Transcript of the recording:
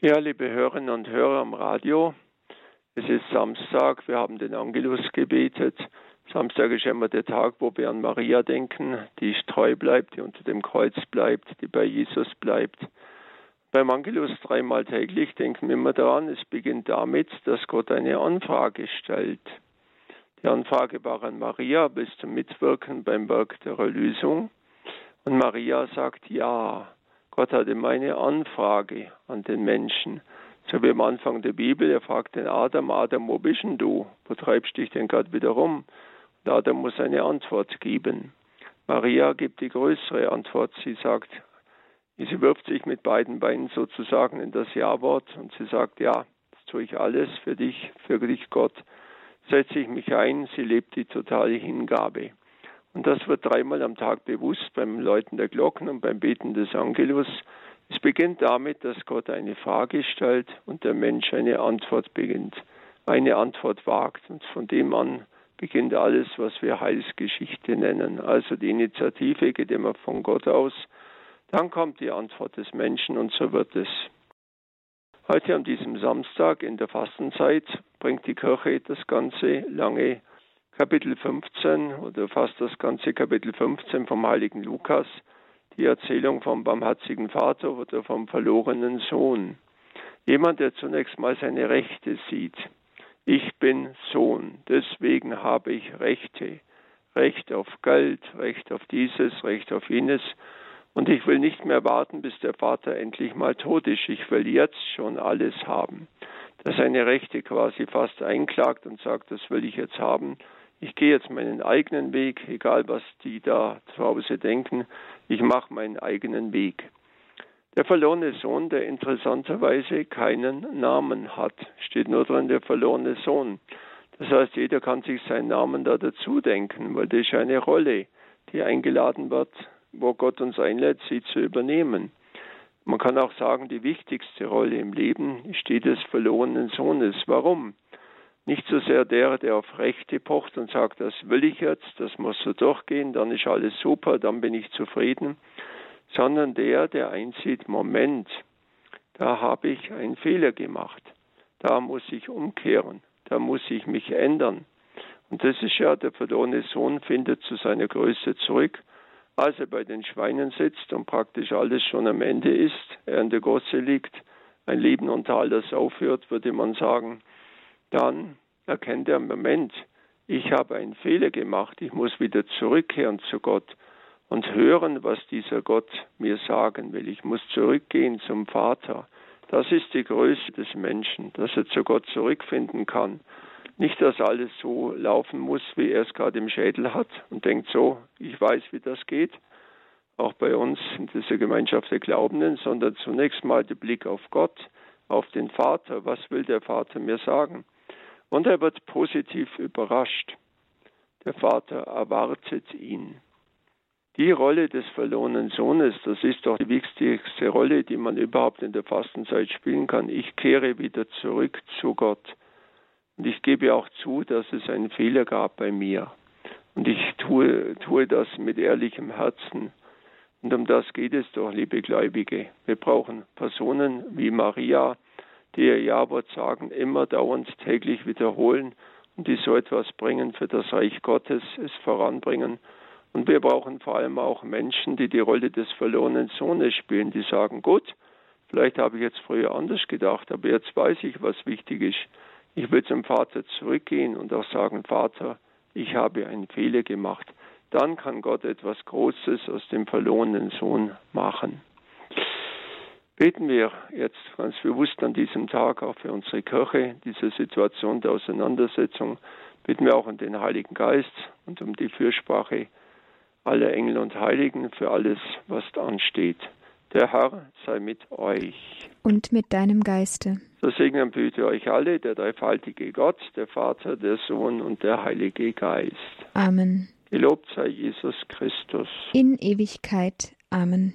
Ja, liebe Hörerinnen und Hörer am Radio, es ist Samstag, wir haben den Angelus gebetet. Samstag ist immer der Tag, wo wir an Maria denken, die treu bleibt, die unter dem Kreuz bleibt, die bei Jesus bleibt. Beim Angelus dreimal täglich denken wir immer daran, es beginnt damit, dass Gott eine Anfrage stellt. Die Anfrage war an Maria bis zum Mitwirken beim Werk der Erlösung. Und Maria sagt ja. Gott hatte meine Anfrage an den Menschen. So wie am Anfang der Bibel, er fragt den Adam, Adam, wo bist denn du? Wo treibst dich denn gerade wieder rum? Und Adam muss eine Antwort geben. Maria gibt die größere Antwort. Sie sagt, sie wirft sich mit beiden Beinen sozusagen in das Ja-Wort und sie sagt, ja, das tue ich alles für dich, für dich Gott. Setze ich mich ein, sie lebt die totale Hingabe. Und das wird dreimal am Tag bewusst beim Läuten der Glocken und beim Beten des Angelus. Es beginnt damit, dass Gott eine Frage stellt und der Mensch eine Antwort beginnt, eine Antwort wagt. Und von dem an beginnt alles, was wir Heilsgeschichte nennen. Also die Initiative geht immer von Gott aus. Dann kommt die Antwort des Menschen und so wird es. Heute an diesem Samstag in der Fastenzeit bringt die Kirche das ganze lange Kapitel 15 oder fast das ganze Kapitel 15 vom heiligen Lukas, die Erzählung vom barmherzigen Vater oder vom verlorenen Sohn. Jemand, der zunächst mal seine Rechte sieht. Ich bin Sohn, deswegen habe ich Rechte. Recht auf Geld, Recht auf dieses, Recht auf jenes. Und ich will nicht mehr warten, bis der Vater endlich mal tot ist. Ich will jetzt schon alles haben. Dass seine Rechte quasi fast einklagt und sagt, das will ich jetzt haben ich gehe jetzt meinen eigenen Weg, egal was die da zu Hause denken, ich mache meinen eigenen Weg. Der verlorene Sohn, der interessanterweise keinen Namen hat, steht nur drin, der verlorene Sohn. Das heißt, jeder kann sich seinen Namen da dazu denken, weil das ist eine Rolle, die eingeladen wird, wo Gott uns einlädt, sie zu übernehmen. Man kann auch sagen, die wichtigste Rolle im Leben steht des verlorenen Sohnes. Warum? Nicht so sehr der, der auf Rechte pocht und sagt, das will ich jetzt, das muss so durchgehen, dann ist alles super, dann bin ich zufrieden, sondern der, der einsieht, Moment, da habe ich einen Fehler gemacht, da muss ich umkehren, da muss ich mich ändern. Und das ist ja, der verlorene Sohn findet zu seiner Größe zurück, als er bei den Schweinen sitzt und praktisch alles schon am Ende ist, er in der Gosse liegt, ein Leben unter alles aufhört, würde man sagen, dann erkennt er, Moment, ich habe einen Fehler gemacht, ich muss wieder zurückkehren zu Gott und hören, was dieser Gott mir sagen will. Ich muss zurückgehen zum Vater. Das ist die Größe des Menschen, dass er zu Gott zurückfinden kann. Nicht, dass alles so laufen muss, wie er es gerade im Schädel hat und denkt so, ich weiß, wie das geht, auch bei uns in dieser Gemeinschaft der Glaubenden, sondern zunächst mal der Blick auf Gott, auf den Vater. Was will der Vater mir sagen? Und er wird positiv überrascht. Der Vater erwartet ihn. Die Rolle des verlorenen Sohnes, das ist doch die wichtigste Rolle, die man überhaupt in der Fastenzeit spielen kann. Ich kehre wieder zurück zu Gott. Und ich gebe auch zu, dass es einen Fehler gab bei mir. Und ich tue, tue das mit ehrlichem Herzen. Und um das geht es doch, liebe Gläubige. Wir brauchen Personen wie Maria, die ihr Ja-Wort sagen, immer dauernd täglich wiederholen und die so etwas bringen für das Reich Gottes, es voranbringen. Und wir brauchen vor allem auch Menschen, die die Rolle des verlorenen Sohnes spielen, die sagen, gut, vielleicht habe ich jetzt früher anders gedacht, aber jetzt weiß ich, was wichtig ist. Ich will zum Vater zurückgehen und auch sagen, Vater, ich habe einen Fehler gemacht. Dann kann Gott etwas Großes aus dem verlorenen Sohn machen. Beten wir jetzt ganz bewusst an diesem Tag auch für unsere Kirche, diese Situation der Auseinandersetzung. Bitten wir auch an den Heiligen Geist und um die Fürsprache aller Engel und Heiligen für alles, was ansteht. Der Herr sei mit euch. Und mit deinem Geiste. So segnen und behüte euch alle, der dreifaltige Gott, der Vater, der Sohn und der Heilige Geist. Amen. Gelobt sei Jesus Christus. In Ewigkeit. Amen.